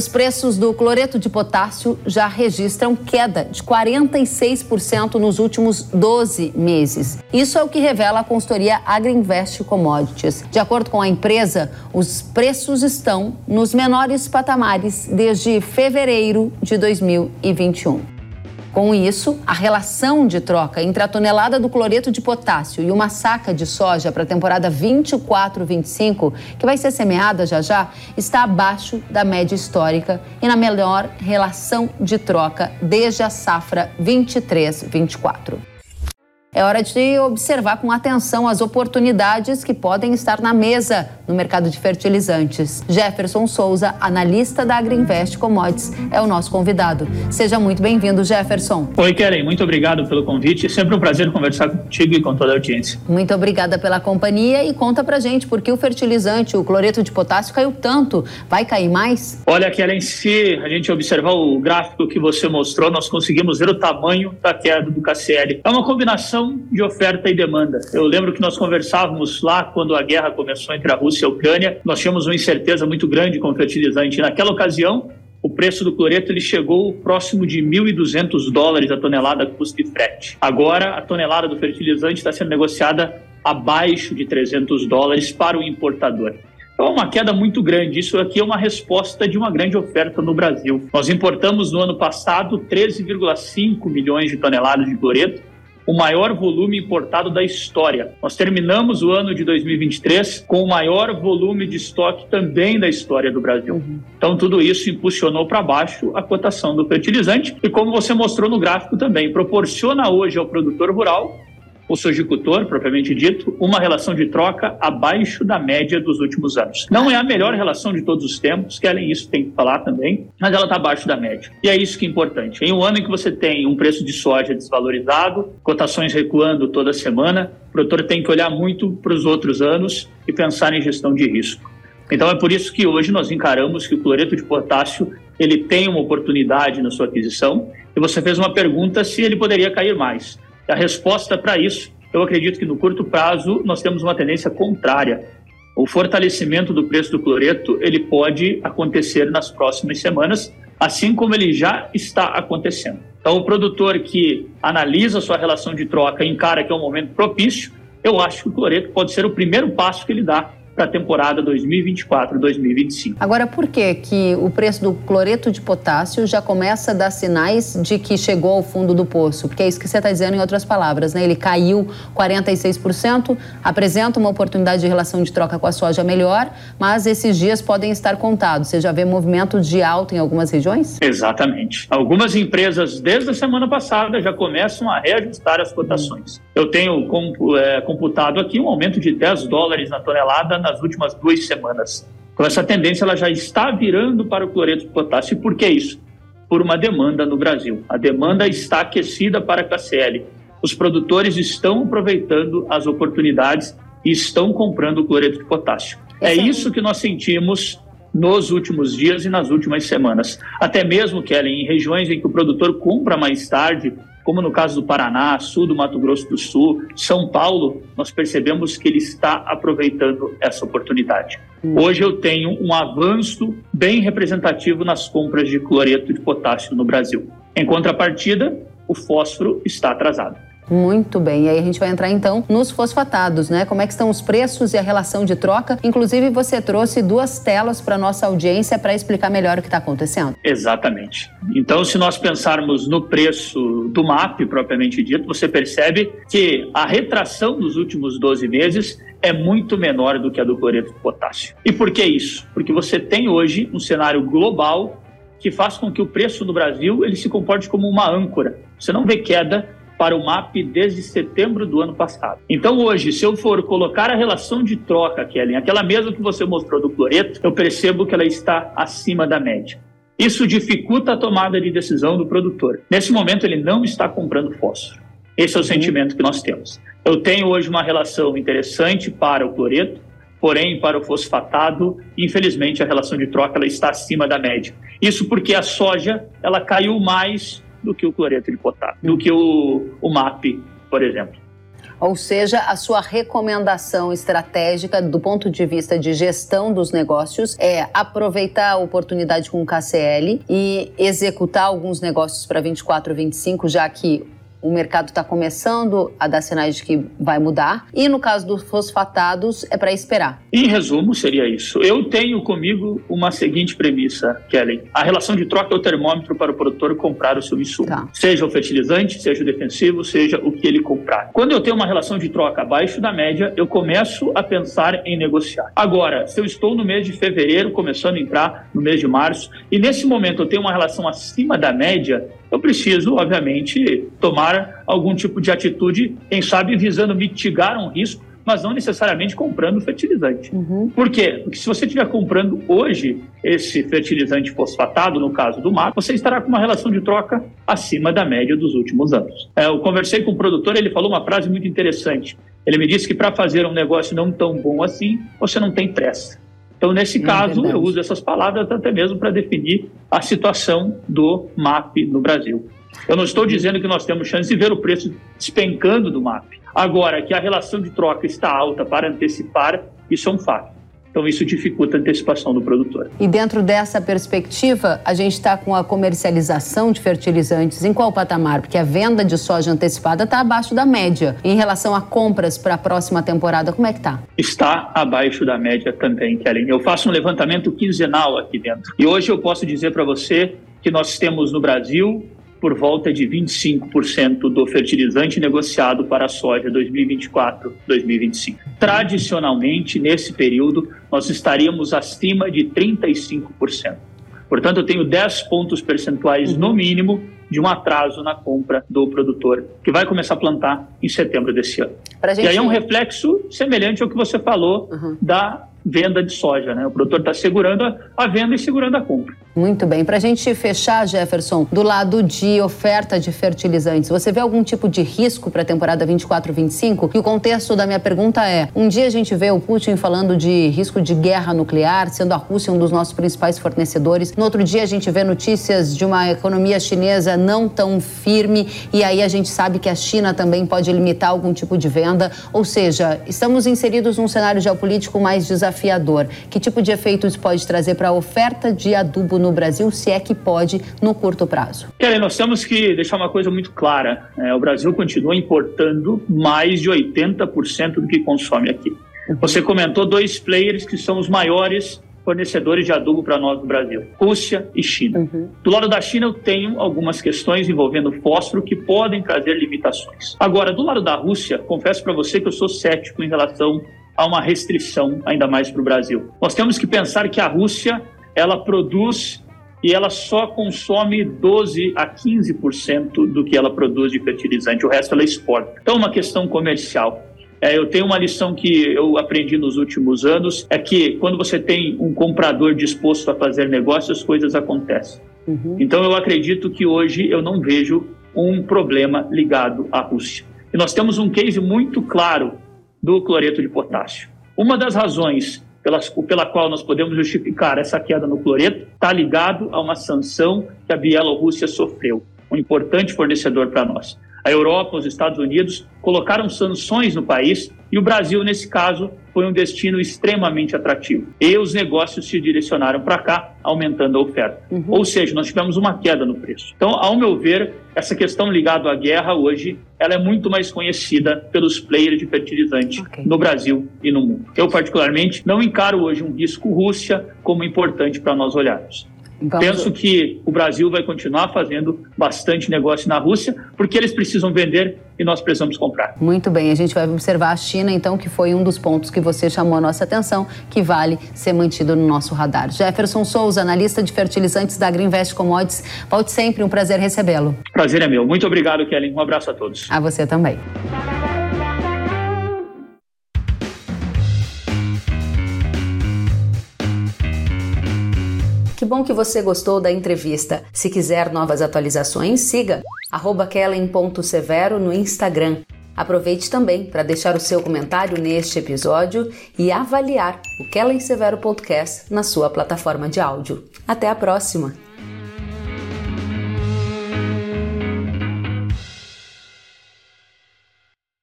Os preços do cloreto de potássio já registram queda de 46% nos últimos 12 meses. Isso é o que revela a consultoria Agriinvest Commodities. De acordo com a empresa, os preços estão nos menores patamares desde fevereiro de 2021. Com isso, a relação de troca entre a tonelada do cloreto de potássio e uma saca de soja para a temporada 24-25, que vai ser semeada já já, está abaixo da média histórica e na melhor relação de troca desde a safra 23-24. É hora de observar com atenção as oportunidades que podem estar na mesa no mercado de fertilizantes. Jefferson Souza, analista da Agriinvest Commodities, é o nosso convidado. Seja muito bem-vindo, Jefferson. Oi, Keren, muito obrigado pelo convite. É sempre um prazer conversar contigo e com toda a audiência. Muito obrigada pela companhia e conta pra gente por que o fertilizante, o cloreto de potássio, caiu tanto. Vai cair mais? Olha, Keren, se a gente observar o gráfico que você mostrou, nós conseguimos ver o tamanho da queda do KCL. É uma combinação de oferta e demanda. Eu lembro que nós conversávamos lá quando a guerra começou entre a Rússia e a Ucrânia, nós tínhamos uma incerteza muito grande com o fertilizante. Naquela ocasião, o preço do cloreto ele chegou próximo de 1.200 dólares a tonelada custo de frete. Agora, a tonelada do fertilizante está sendo negociada abaixo de 300 dólares para o importador. Então, é uma queda muito grande. Isso aqui é uma resposta de uma grande oferta no Brasil. Nós importamos no ano passado 13,5 milhões de toneladas de cloreto o maior volume importado da história. Nós terminamos o ano de 2023 com o maior volume de estoque também da história do Brasil. Uhum. Então, tudo isso impulsionou para baixo a cotação do fertilizante e, como você mostrou no gráfico também, proporciona hoje ao produtor rural o sojicultor, propriamente dito, uma relação de troca abaixo da média dos últimos anos. Não é a melhor relação de todos os tempos, que além disso tem que falar também, mas ela está abaixo da média. E é isso que é importante. Em um ano em que você tem um preço de soja desvalorizado, cotações recuando toda semana, o produtor tem que olhar muito para os outros anos e pensar em gestão de risco. Então é por isso que hoje nós encaramos que o cloreto de potássio ele tem uma oportunidade na sua aquisição. E você fez uma pergunta se ele poderia cair mais. A resposta para isso, eu acredito que no curto prazo nós temos uma tendência contrária. O fortalecimento do preço do cloreto ele pode acontecer nas próximas semanas, assim como ele já está acontecendo. Então, o produtor que analisa sua relação de troca encara que é um momento propício, eu acho que o cloreto pode ser o primeiro passo que ele dá para a temporada 2024-2025. Agora, por que que o preço do cloreto de potássio já começa a dar sinais de que chegou ao fundo do poço? Porque é isso que você está dizendo em outras palavras, né? Ele caiu 46%, apresenta uma oportunidade de relação de troca com a soja melhor, mas esses dias podem estar contados. Você já vê movimento de alta em algumas regiões? Exatamente. Algumas empresas, desde a semana passada, já começam a reajustar as cotações. Eu tenho é, computado aqui um aumento de 10 dólares na tonelada nas últimas duas semanas. Então, essa tendência ela já está virando para o cloreto de potássio. E por que isso? Por uma demanda no Brasil. A demanda está aquecida para a KCL. Os produtores estão aproveitando as oportunidades e estão comprando o cloreto de potássio. É isso que nós sentimos nos últimos dias e nas últimas semanas. Até mesmo, Kelly, em regiões em que o produtor compra mais tarde, como no caso do Paraná, sul do Mato Grosso do Sul, São Paulo, nós percebemos que ele está aproveitando essa oportunidade. Hum. Hoje eu tenho um avanço bem representativo nas compras de cloreto de potássio no Brasil. Em contrapartida, o fósforo está atrasado. Muito bem. E aí a gente vai entrar então nos fosfatados, né? Como é que estão os preços e a relação de troca? Inclusive você trouxe duas telas para nossa audiência para explicar melhor o que está acontecendo. Exatamente. Então, se nós pensarmos no preço do MAP propriamente dito, você percebe que a retração dos últimos 12 meses é muito menor do que a do cloreto de potássio. E por que isso? Porque você tem hoje um cenário global que faz com que o preço no Brasil ele se comporte como uma âncora. Você não vê queda para o MAP desde setembro do ano passado. Então, hoje, se eu for colocar a relação de troca, Kellen, aquela mesma que você mostrou do cloreto, eu percebo que ela está acima da média. Isso dificulta a tomada de decisão do produtor. Nesse momento, ele não está comprando fósforo. Esse é o uhum. sentimento que nós temos. Eu tenho hoje uma relação interessante para o cloreto, porém para o fosfatado, infelizmente a relação de troca ela está acima da média. Isso porque a soja ela caiu mais do que o cloreto de potássio, do que o, o MAP, por exemplo. Ou seja, a sua recomendação estratégica do ponto de vista de gestão dos negócios é aproveitar a oportunidade com o KCL e executar alguns negócios para 24, 25, já que o mercado está começando a dar sinais de que vai mudar. E no caso dos fosfatados, é para esperar. Em resumo, seria isso. Eu tenho comigo uma seguinte premissa, Kelly. A relação de troca é o termômetro para o produtor comprar o seu insumo. Tá. Seja o fertilizante, seja o defensivo, seja o que ele comprar. Quando eu tenho uma relação de troca abaixo da média, eu começo a pensar em negociar. Agora, se eu estou no mês de fevereiro, começando a entrar no mês de março, e nesse momento eu tenho uma relação acima da média, eu preciso, obviamente, tomar algum tipo de atitude, quem sabe visando mitigar um risco, mas não necessariamente comprando fertilizante. Uhum. Por quê? Porque se você estiver comprando hoje esse fertilizante fosfatado, no caso do mar, você estará com uma relação de troca acima da média dos últimos anos. É, eu conversei com o produtor, ele falou uma frase muito interessante. Ele me disse que para fazer um negócio não tão bom assim, você não tem pressa. Então, nesse é caso, eu uso essas palavras até mesmo para definir a situação do MAP no Brasil. Eu não estou dizendo que nós temos chance de ver o preço despencando do MAP. Agora, que a relação de troca está alta para antecipar, isso é um fato. Então, isso dificulta a antecipação do produtor. E dentro dessa perspectiva, a gente está com a comercialização de fertilizantes em qual patamar? Porque a venda de soja antecipada está abaixo da média. Em relação a compras para a próxima temporada, como é que está? Está abaixo da média também, Kellen. Eu faço um levantamento quinzenal aqui dentro. E hoje eu posso dizer para você que nós temos no Brasil por volta de 25% do fertilizante negociado para a soja 2024-2025. Tradicionalmente, nesse período, nós estaríamos acima de 35%. Portanto, eu tenho 10 pontos percentuais no mínimo de um atraso na compra do produtor, que vai começar a plantar em setembro desse ano. Gente... E aí é um reflexo semelhante ao que você falou uhum. da venda de soja. Né? O produtor está segurando a venda e segurando a compra. Muito bem. Para a gente fechar, Jefferson, do lado de oferta de fertilizantes, você vê algum tipo de risco para a temporada 24-25? E o contexto da minha pergunta é: um dia a gente vê o Putin falando de risco de guerra nuclear, sendo a Rússia um dos nossos principais fornecedores. No outro dia a gente vê notícias de uma economia chinesa não tão firme, e aí a gente sabe que a China também pode limitar algum tipo de venda. Ou seja, estamos inseridos num cenário geopolítico mais desafiador. Que tipo de efeito isso pode trazer para a oferta de adubo no Brasil, se é que pode, no curto prazo? Kelly, nós temos que deixar uma coisa muito clara. É, o Brasil continua importando mais de 80% do que consome aqui. Uhum. Você comentou dois players que são os maiores fornecedores de adubo para nós no Brasil: Rússia e China. Uhum. Do lado da China, eu tenho algumas questões envolvendo fósforo que podem trazer limitações. Agora, do lado da Rússia, confesso para você que eu sou cético em relação a uma restrição, ainda mais para o Brasil. Nós temos que pensar que a Rússia ela produz e ela só consome 12 a 15% do que ela produz de fertilizante, o resto ela exporta. Então, é uma questão comercial. É, eu tenho uma lição que eu aprendi nos últimos anos, é que quando você tem um comprador disposto a fazer negócio, as coisas acontecem. Uhum. Então, eu acredito que hoje eu não vejo um problema ligado à Rússia. E nós temos um case muito claro do cloreto de potássio. Uma das razões pela, pela qual nós podemos justificar essa queda no cloreto está ligado a uma sanção que a Bielorrússia sofreu, um importante fornecedor para nós. A Europa, os Estados Unidos colocaram sanções no país e o Brasil, nesse caso, foi um destino extremamente atrativo. E os negócios se direcionaram para cá, aumentando a oferta. Uhum. Ou seja, nós tivemos uma queda no preço. Então, ao meu ver, essa questão ligada à guerra hoje, ela é muito mais conhecida pelos players de fertilizante okay. no Brasil e no mundo. Eu, particularmente, não encaro hoje um risco Rússia como importante para nós olharmos. Vamos... Penso que o Brasil vai continuar fazendo bastante negócio na Rússia, porque eles precisam vender e nós precisamos comprar. Muito bem, a gente vai observar a China, então, que foi um dos pontos que você chamou a nossa atenção, que vale ser mantido no nosso radar. Jefferson Souza, analista de fertilizantes da Greenvest Commodities. Volte sempre, um prazer recebê-lo. Prazer é meu. Muito obrigado, Kelly. Um abraço a todos. A você também. Bom que você gostou da entrevista. Se quiser novas atualizações, siga kellen.severo no Instagram. Aproveite também para deixar o seu comentário neste episódio e avaliar o Kellen Severo Podcast na sua plataforma de áudio. Até a próxima!